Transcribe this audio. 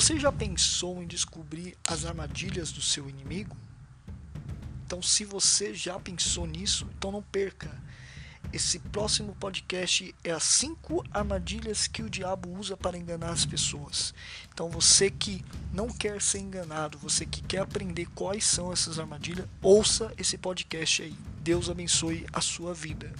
Você já pensou em descobrir as armadilhas do seu inimigo? Então, se você já pensou nisso, então não perca. Esse próximo podcast é as 5 armadilhas que o diabo usa para enganar as pessoas. Então, você que não quer ser enganado, você que quer aprender quais são essas armadilhas, ouça esse podcast aí. Deus abençoe a sua vida.